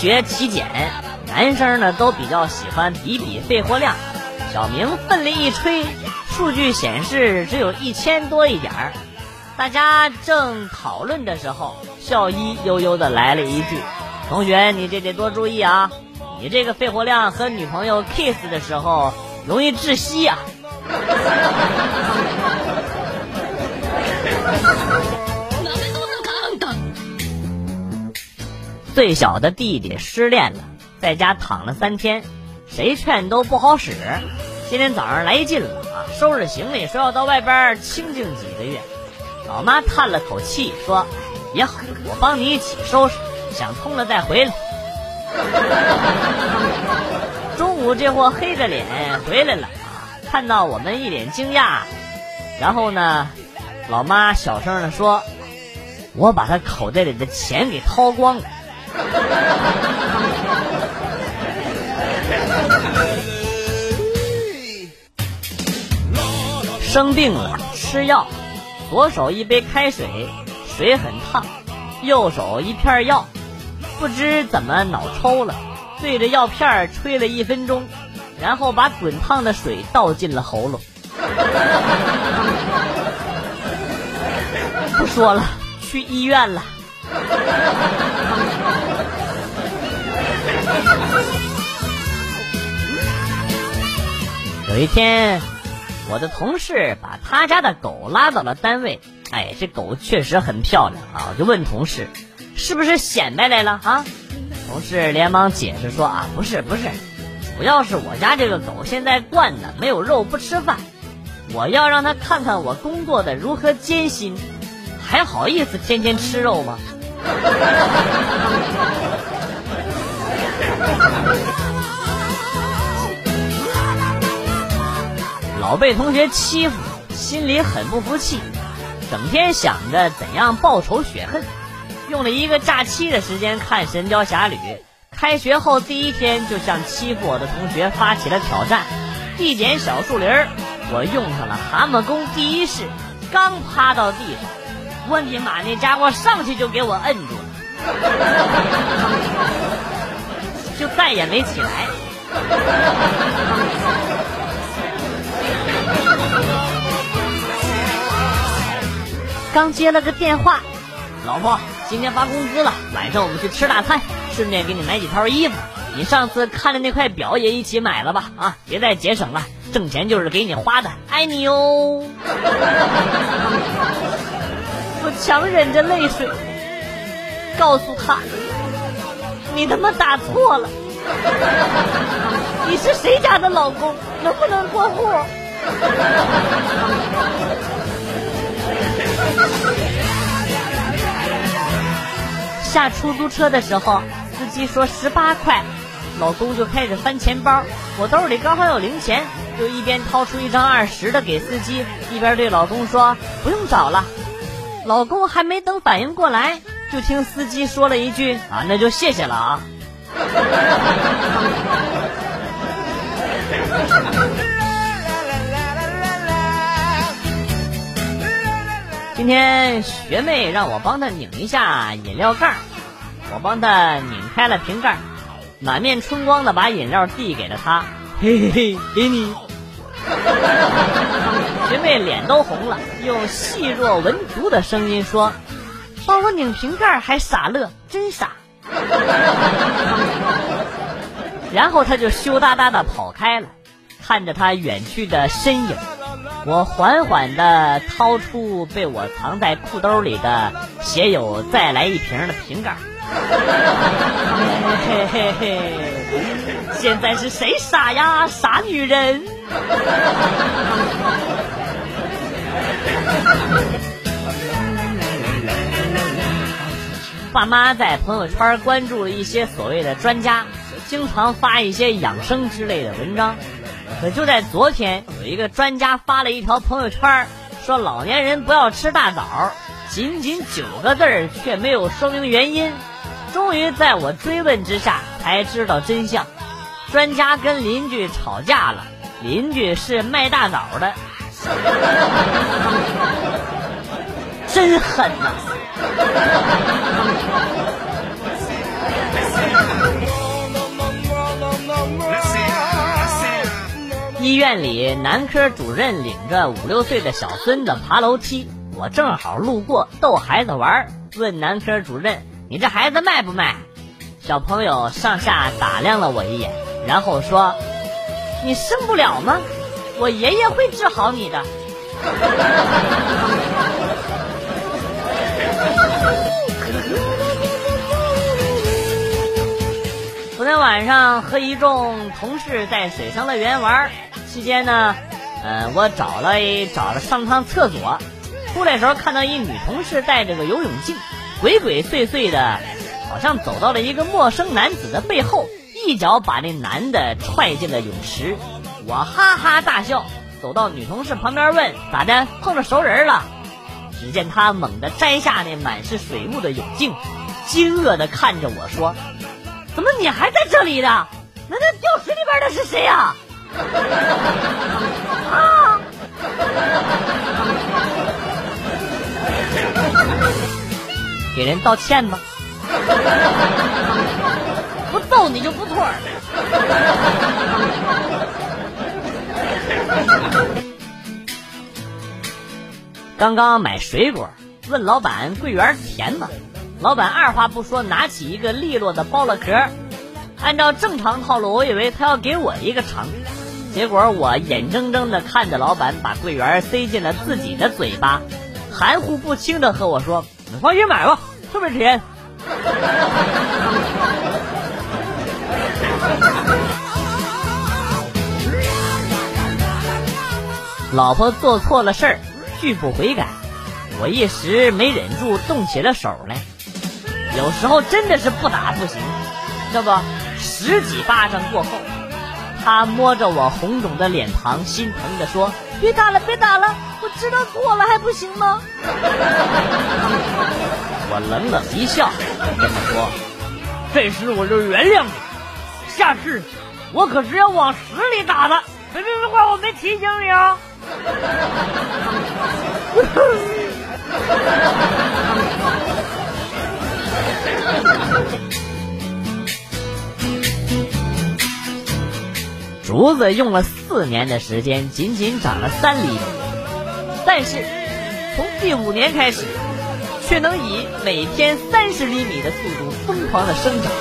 学体检，男生呢都比较喜欢比比肺活量。小明奋力一吹，数据显示只有一千多一点儿。大家正讨论的时候，校医悠悠的来了一句：“同学，你这得多注意啊！你这个肺活量和女朋友 kiss 的时候容易窒息呀。”最小的弟弟失恋了，在家躺了三天，谁劝都不好使。今天早上来劲了啊，收拾行李说要到外边清静几个月。老妈叹了口气说：“也好，我帮你一起收拾，想通了再回来。”中午这货黑着脸回来了啊，看到我们一脸惊讶，然后呢，老妈小声的说：“我把他口袋里的钱给掏光了。”生病了吃药，左手一杯开水，水很烫；右手一片药，不知怎么脑抽了，对着药片吹了一分钟，然后把滚烫的水倒进了喉咙。不说了，去医院了。有一天，我的同事把他家的狗拉到了单位。哎，这狗确实很漂亮啊！我就问同事，是不是显摆来了啊？同事连忙解释说啊，不是不是，主要是我家这个狗现在惯的没有肉不吃饭，我要让它看看我工作的如何艰辛，还好意思天天吃肉吗？老被同学欺负，心里很不服气，整天想着怎样报仇雪恨。用了一个假期的时间看《神雕侠侣》，开学后第一天就向欺负我的同学发起了挑战。地捡小树林儿，我用上了蛤蟆功第一式，刚趴到地上，我尼玛那家伙上去就给我摁住了，就再也没起来。刚接了个电话，老婆，今天发工资了，晚上我们去吃大餐，顺便给你买几套衣服。你上次看的那块表也一起买了吧？啊，别再节省了，挣钱就是给你花的，爱你哟。我强忍着泪水，告诉他，你他妈打错了，你是谁家的老公？能不能过户？下出租车的时候，司机说十八块，老公就开始翻钱包。我兜里刚好有零钱，就一边掏出一张二十的给司机，一边对老公说不用找了。老公还没等反应过来，就听司机说了一句啊，那就谢谢了啊。今天学妹让我帮她拧一下饮料盖儿，我帮她拧开了瓶盖，满面春光的把饮料递给了她，嘿嘿嘿，给你。学妹脸都红了，用细若蚊足的声音说：“帮我拧瓶盖还傻乐，真傻。”然后他就羞答答的跑开了，看着他远去的身影。我缓缓的掏出被我藏在裤兜里的写有“再来一瓶”的瓶盖。嘿嘿嘿，现在是谁傻呀？傻女人！爸妈在朋友圈关注了一些所谓的专家，经常发一些养生之类的文章。可就在昨天，有一个专家发了一条朋友圈，说老年人不要吃大枣，仅仅九个字儿，却没有说明原因。终于在我追问之下，才知道真相。专家跟邻居吵架了，邻居是卖大枣的，真狠呐。医院里男科主任领着五六岁的小孙子爬楼梯我正好路过逗孩子玩问男科主任你这孩子卖不卖小朋友上下打量了我一眼然后说你生不了吗？我爷爷会治好你的。晚上和一众同事在水上乐园玩，期间呢，呃，我找了找了上趟厕所，出来时候看到一女同事戴着个游泳镜，鬼鬼祟祟的，好像走到了一个陌生男子的背后，一脚把那男的踹进了泳池。我哈哈大笑，走到女同事旁边问：“咋的？碰着熟人了？”只见他猛地摘下那满是水雾的泳镜，惊愕的看着我说。怎么你还在这里呢？那那掉水里边的是谁呀？啊！给人道歉吧，不揍你就不错了。刚刚买水果，问老板桂圆甜吗？老板二话不说，拿起一个利落的剥了壳。按照正常套路，我以为他要给我一个尝，结果我眼睁睁的看着老板把桂圆塞进了自己的嘴巴，含糊不清的和我说：“你放心买吧，特别甜。”老婆做错了事儿，拒不悔改，我一时没忍住，动起了手来。有时候真的是不打不行，这不十几巴掌过后，他摸着我红肿的脸庞，心疼的说：“别打了，别打了，我知道错了还不行吗？” 我冷冷一笑，跟他说：“这次我就原谅你，下次我可是要往死里打的，别别别怪我没提醒你啊！” 竹子用了四年的时间，仅仅长了三厘米，但是从第五年开始，却能以每天三十厘米的速度疯狂的生长，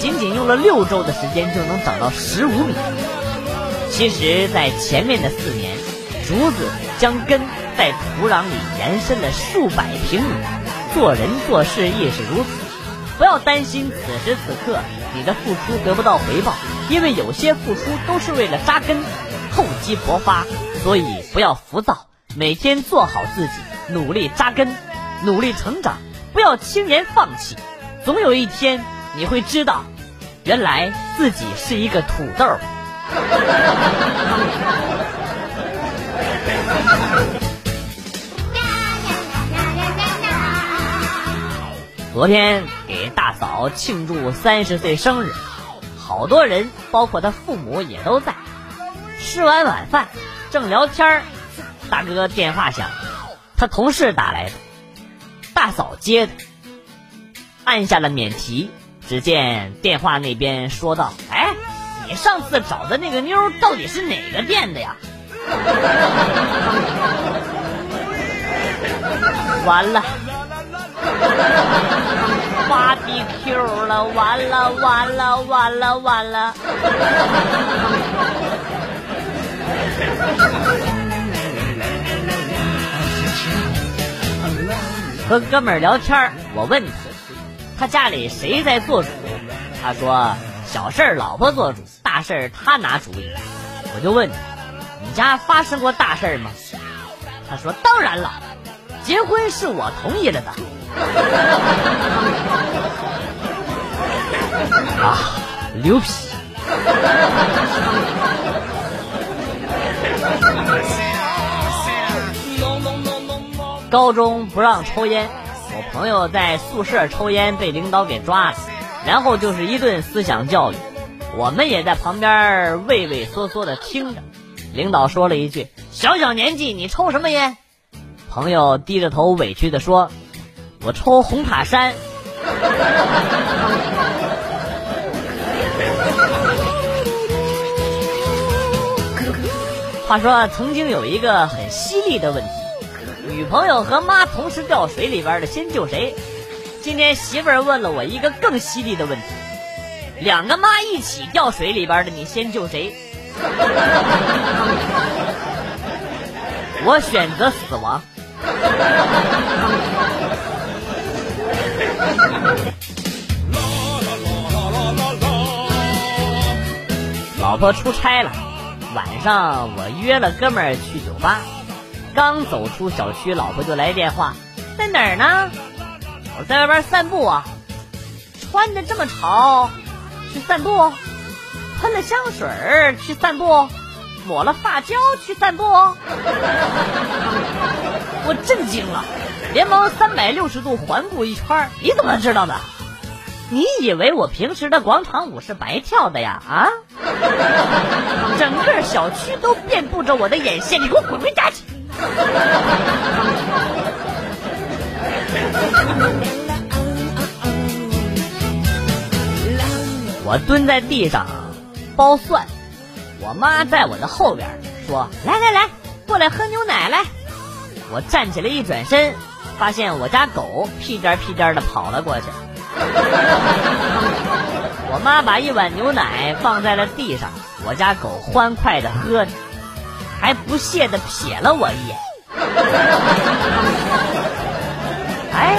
仅仅用了六周的时间就能长到十五米。其实，在前面的四年，竹子将根在土壤里延伸了数百平米，做人做事亦是如此。不要担心此时此刻你的付出得不到回报，因为有些付出都是为了扎根、厚积薄发，所以不要浮躁，每天做好自己，努力扎根，努力成长，不要轻言放弃。总有一天你会知道，原来自己是一个土豆。昨天给大嫂庆祝三十岁生日，好多人，包括她父母也都在。吃完晚饭，正聊天大哥电话响，他同事打来的，大嫂接的，按下了免提。只见电话那边说道：“哎，你上次找的那个妞到底是哪个店的呀？” 完了。芭比 Q 了，完了完了完了完了！和哥们儿聊天，我问他，他家里谁在做主？他说小事儿老婆做主，大事儿他拿主意。我就问，你你家发生过大事儿吗？他说当然了，结婚是我同意了的。啊，牛皮！高中不让抽烟，我朋友在宿舍抽烟被领导给抓了，然后就是一顿思想教育，我们也在旁边畏畏缩缩的听着。领导说了一句：“小小年纪你抽什么烟？”朋友低着头委屈的说。我抽红塔山。话说曾经有一个很犀利的问题，女朋友和妈同时掉水里边的，先救谁？今天媳妇儿问了我一个更犀利的问题：两个妈一起掉水里边的，你先救谁？我选择死亡。老婆出差了，晚上我约了哥们儿去酒吧，刚走出小区，老婆就来电话，在哪儿呢？我在外边散步啊，穿的这么潮，去散步？喷了香水儿去散步？抹了发胶去散步？我震惊了，连忙三百六十度环顾一圈，你怎么知道的？你以为我平时的广场舞是白跳的呀？啊！整个小区都遍布着我的眼线，你给我滚回家去！我蹲在地上剥蒜，我妈在我的后边说：“来来来，过来喝牛奶来。”我站起来一转身，发现我家狗屁颠屁颠的跑了过去。我妈把一碗牛奶放在了地上，我家狗欢快的喝着，还不屑的瞥了我一眼。哎。